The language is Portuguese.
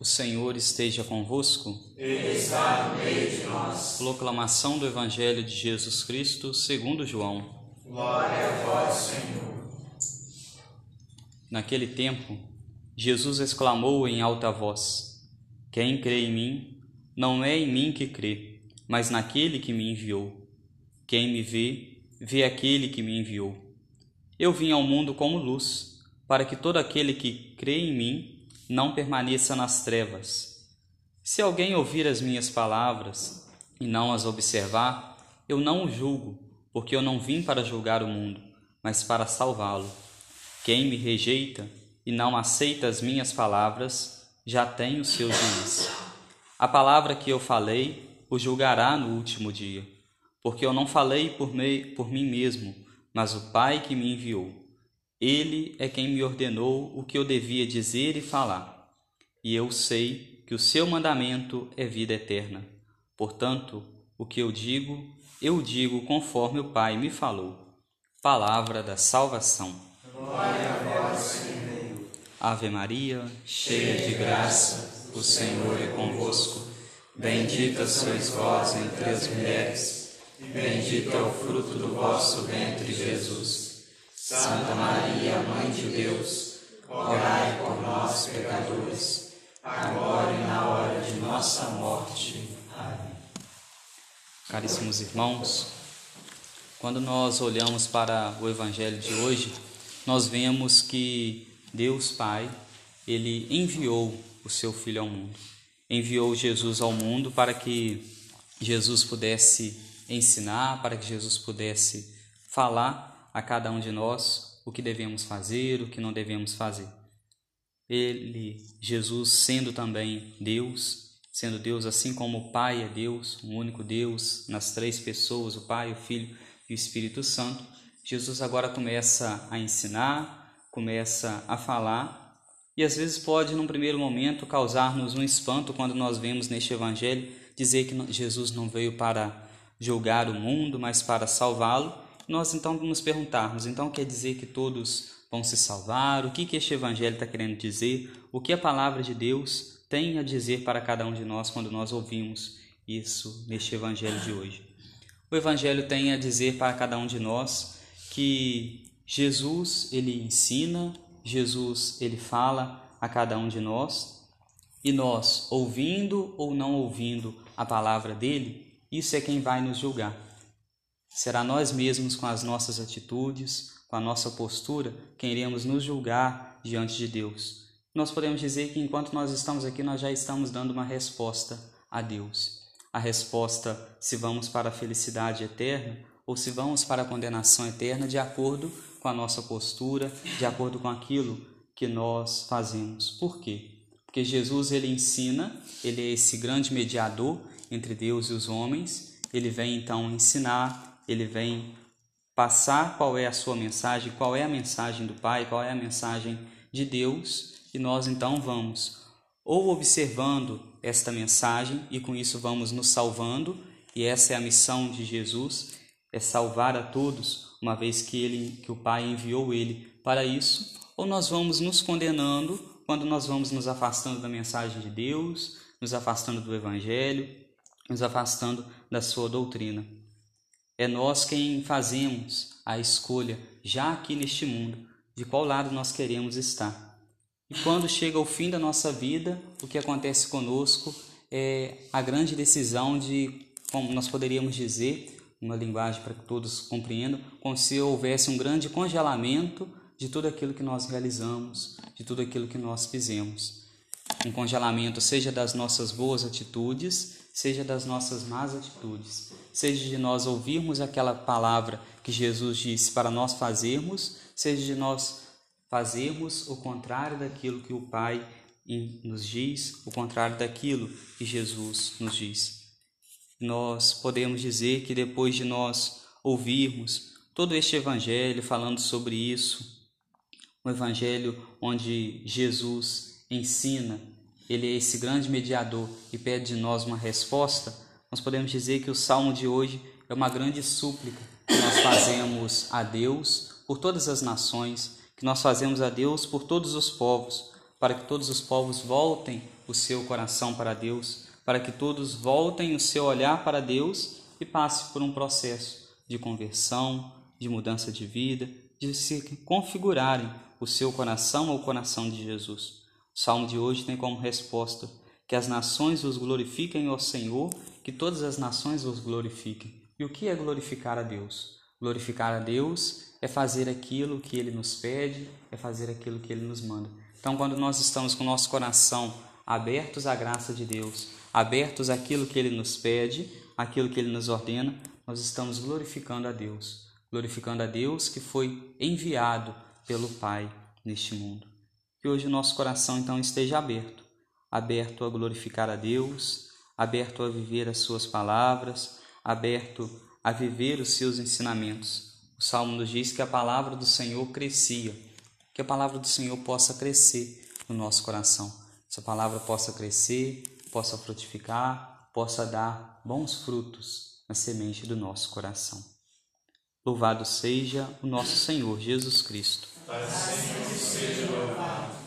O Senhor esteja convosco. Ele está no meio de nós. Proclamação do Evangelho de Jesus Cristo, segundo João. Glória a vós, Senhor. Naquele tempo, Jesus exclamou em alta voz: Quem crê em mim, não é em mim que crê, mas naquele que me enviou. Quem me vê, vê aquele que me enviou. Eu vim ao mundo como luz, para que todo aquele que crê em mim não permaneça nas trevas. Se alguém ouvir as minhas palavras e não as observar, eu não o julgo, porque eu não vim para julgar o mundo, mas para salvá-lo. Quem me rejeita e não aceita as minhas palavras, já tem o seu juiz. A palavra que eu falei o julgará no último dia, porque eu não falei por, por mim mesmo, mas o Pai que me enviou. Ele é quem me ordenou o que eu devia dizer e falar. E eu sei que o seu mandamento é vida eterna. Portanto, o que eu digo, eu digo conforme o Pai me falou. Palavra da salvação. Glória a vós, Senhor. Ave Maria, cheia de graça, o Senhor é convosco. Bendita sois vós entre as mulheres, bendito é o fruto do vosso ventre, Jesus. Santa Maria, Mãe de Deus, orai por nós, pecadores, agora e na hora de nossa morte. Amém. Caríssimos irmãos, quando nós olhamos para o Evangelho de hoje, nós vemos que Deus Pai, Ele enviou o Seu Filho ao mundo. Enviou Jesus ao mundo para que Jesus pudesse ensinar, para que Jesus pudesse falar a cada um de nós o que devemos fazer, o que não devemos fazer. Ele, Jesus, sendo também Deus, sendo Deus assim como o Pai é Deus, um único Deus nas três pessoas, o Pai, o Filho e o Espírito Santo, Jesus agora começa a ensinar, começa a falar e às vezes pode, num primeiro momento, causar-nos um espanto quando nós vemos neste Evangelho dizer que Jesus não veio para julgar o mundo, mas para salvá-lo nós então nos perguntarmos, então quer dizer que todos vão se salvar? O que, que este evangelho está querendo dizer? O que a palavra de Deus tem a dizer para cada um de nós quando nós ouvimos isso neste evangelho de hoje? O evangelho tem a dizer para cada um de nós que Jesus, ele ensina, Jesus, ele fala a cada um de nós, e nós, ouvindo ou não ouvindo a palavra dele, isso é quem vai nos julgar. Será nós mesmos, com as nossas atitudes, com a nossa postura, quem iremos nos julgar diante de Deus. Nós podemos dizer que enquanto nós estamos aqui, nós já estamos dando uma resposta a Deus. A resposta se vamos para a felicidade eterna ou se vamos para a condenação eterna, de acordo com a nossa postura, de acordo com aquilo que nós fazemos. Por quê? Porque Jesus ele ensina, ele é esse grande mediador entre Deus e os homens. Ele vem então ensinar, ele vem passar qual é a sua mensagem, qual é a mensagem do Pai, qual é a mensagem de Deus, e nós então vamos ou observando esta mensagem e com isso vamos nos salvando, e essa é a missão de Jesus, é salvar a todos, uma vez que ele que o Pai enviou ele para isso, ou nós vamos nos condenando quando nós vamos nos afastando da mensagem de Deus, nos afastando do evangelho, nos afastando da sua doutrina. É nós quem fazemos a escolha, já aqui neste mundo, de qual lado nós queremos estar. E quando chega o fim da nossa vida, o que acontece conosco é a grande decisão de, como nós poderíamos dizer, uma linguagem para que todos compreendam, como se houvesse um grande congelamento de tudo aquilo que nós realizamos, de tudo aquilo que nós fizemos. Um congelamento, seja das nossas boas atitudes, seja das nossas más atitudes, seja de nós ouvirmos aquela palavra que Jesus disse para nós fazermos, seja de nós fazermos o contrário daquilo que o Pai nos diz, o contrário daquilo que Jesus nos diz. Nós podemos dizer que depois de nós ouvirmos todo este evangelho falando sobre isso, um evangelho onde Jesus ensina ele é esse grande mediador e pede de nós uma resposta, nós podemos dizer que o salmo de hoje é uma grande súplica que nós fazemos a Deus por todas as nações, que nós fazemos a Deus por todos os povos, para que todos os povos voltem o seu coração para Deus, para que todos voltem o seu olhar para Deus e passe por um processo de conversão, de mudança de vida, de se configurarem o seu coração ao coração de Jesus. O salmo de hoje tem como resposta que as nações os glorifiquem, ó Senhor, que todas as nações os glorifiquem. E o que é glorificar a Deus? Glorificar a Deus é fazer aquilo que Ele nos pede, é fazer aquilo que Ele nos manda. Então, quando nós estamos com o nosso coração abertos à graça de Deus, abertos àquilo que Ele nos pede, àquilo que Ele nos ordena, nós estamos glorificando a Deus, glorificando a Deus que foi enviado pelo Pai neste mundo. Que hoje o nosso coração então esteja aberto, aberto a glorificar a Deus, aberto a viver as Suas palavras, aberto a viver os seus ensinamentos. O Salmo nos diz que a palavra do Senhor crescia, que a palavra do Senhor possa crescer no nosso coração. Essa palavra possa crescer, possa frutificar, possa dar bons frutos na semente do nosso coração. Louvado seja o nosso Senhor Jesus Cristo. Seja louvado.